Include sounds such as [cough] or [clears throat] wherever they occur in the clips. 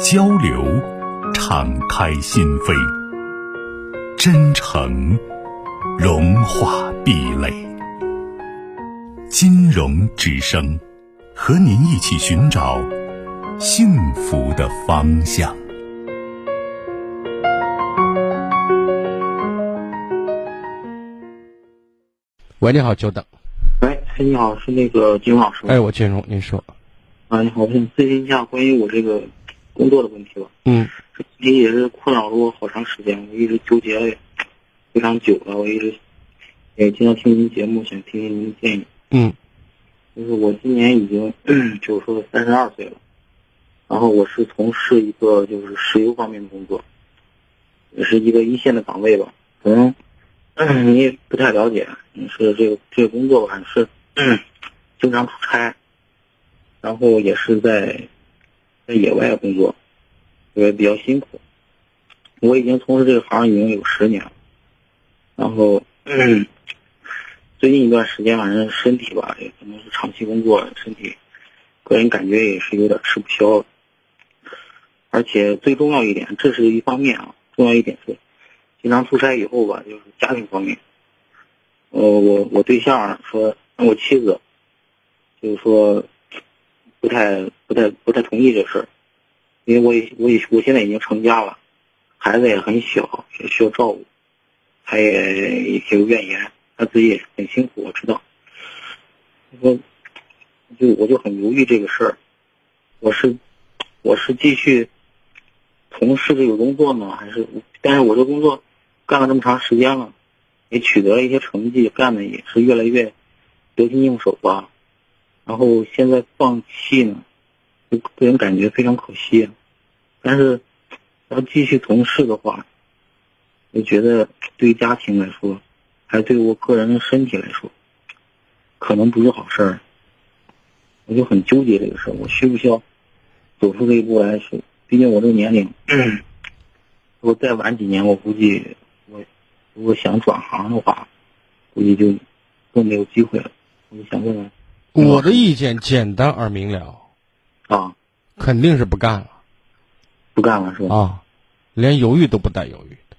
交流，敞开心扉；真诚，融化壁垒。金融之声，和您一起寻找幸福的方向。喂，你好，久等。喂，你好，是那个金融老师吗？哎，我金融，您说。啊，你好，我想咨询一下关于我这个。工作的问题吧，嗯，这也是困扰了我好长时间，我一直纠结了非常久了，我一直也经常听您节目，想听听您的建议。嗯，就是我今年已经 [clears throat] 就是说三十二岁了，然后我是从事一个就是石油方面的工作，也是一个一线的岗位吧，可能 [clears throat] 你也不太了解，你是这个这个工作吧，是 [clears throat] 经常出差，然后也是在。在野外工作，也比较辛苦。我已经从事这个行已经有十年了，然后最近一段时间，反正身体吧，也可能是长期工作，身体个人感觉也是有点吃不消。而且最重要一点，这是一方面啊，重要一点是，经常出差以后吧，就是家庭方面，呃，我我对象说，我妻子就是说。不太、不太、不太同意这事儿，因为我也、我也、我现在已经成家了，孩子也很小，也需要照顾，他也有怨言，他自己也很辛苦，我知道。我就我就很犹豫这个事儿，我是我是继续从事这个工作呢，还是？但是我这工作干了这么长时间了，也取得了一些成绩，干的也是越来越得心应手吧。然后现在放弃呢，就个人感觉非常可惜。但是要继续从事的话，我觉得对于家庭来说，还对我个人的身体来说，可能不是好事儿。我就很纠结这个事儿，我需不需要走出这一步来？是，毕竟我这个年龄，如果再晚几年，我估计我如果想转行的话，估计就更没有机会了。我就想问问。我的意见简单而明了，啊，肯定是不干了，不干了是吧？啊，连犹豫都不带犹豫。的，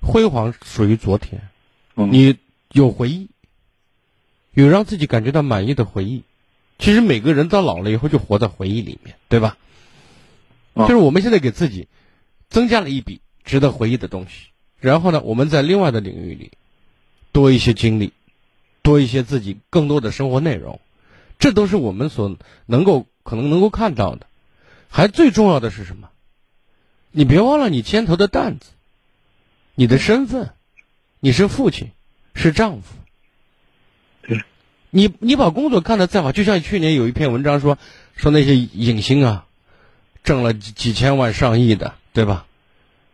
辉煌属于昨天，嗯，你有回忆，有让自己感觉到满意的回忆。其实每个人到老了以后就活在回忆里面，对吧？就是我们现在给自己增加了一笔值得回忆的东西，然后呢，我们在另外的领域里多一些经历，多一些自己更多的生活内容。这都是我们所能够可能能够看到的，还最重要的是什么？你别忘了你肩头的担子，你的身份，你是父亲，是丈夫。你你把工作干得再好，就像去年有一篇文章说，说那些影星啊，挣了几几千万上亿的，对吧？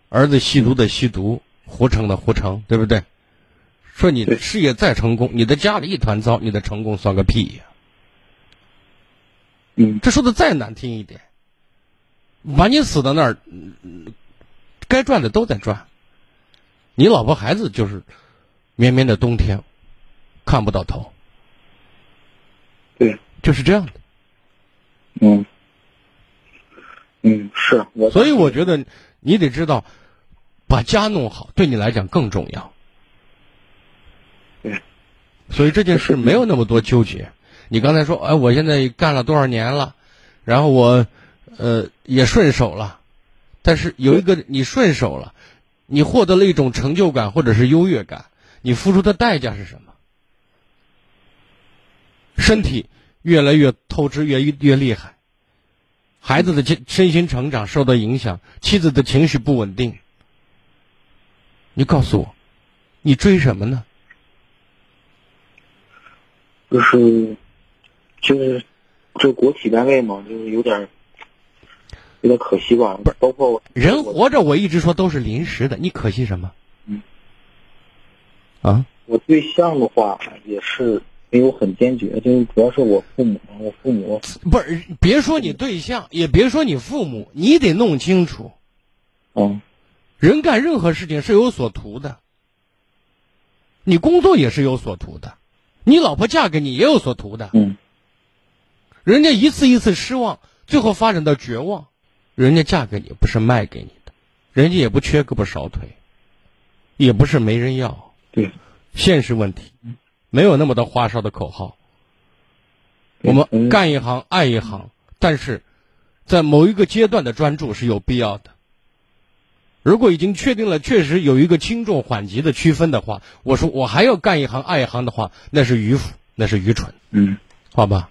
儿子吸毒的吸毒，胡成的胡成，对不对？说你事业再成功，你的家里一团糟，你的成功算个屁呀！嗯，这说的再难听一点，把你死到那儿，该赚的都在赚，你老婆孩子就是绵绵的冬天，看不到头。对，就是这样的。嗯，嗯，是我。所以我觉得你得知道，把家弄好对你来讲更重要。对，所以这件事没有那么多纠结。你刚才说，哎，我现在干了多少年了，然后我，呃，也顺手了，但是有一个你顺手了，你获得了一种成就感或者是优越感，你付出的代价是什么？身体越来越透支，越越厉害，孩子的身身心成长受到影响，妻子的情绪不稳定，你告诉我，你追什么呢？就是。就是，这国企单位嘛，就是有点有点可惜吧。不是，包括人活着，我一直说都是临时的，你可惜什么？嗯。啊？我对象的话也是没有很坚决，就是主要是我父母，我父母不是，别说你对象，也别说你父母，你得弄清楚。嗯。人干任何事情是有所图的，你工作也是有所图的，你老婆嫁给你也有所图的。嗯。人家一次一次失望，最后发展到绝望，人家嫁给你不是卖给你的，人家也不缺胳膊少腿，也不是没人要。对。现实问题，没有那么多花哨的口号。我们干一行爱一行，但是在某一个阶段的专注是有必要的。如果已经确定了，确实有一个轻重缓急的区分的话，我说我还要干一行爱一行的话，那是迂腐，那是愚蠢。嗯，好吧。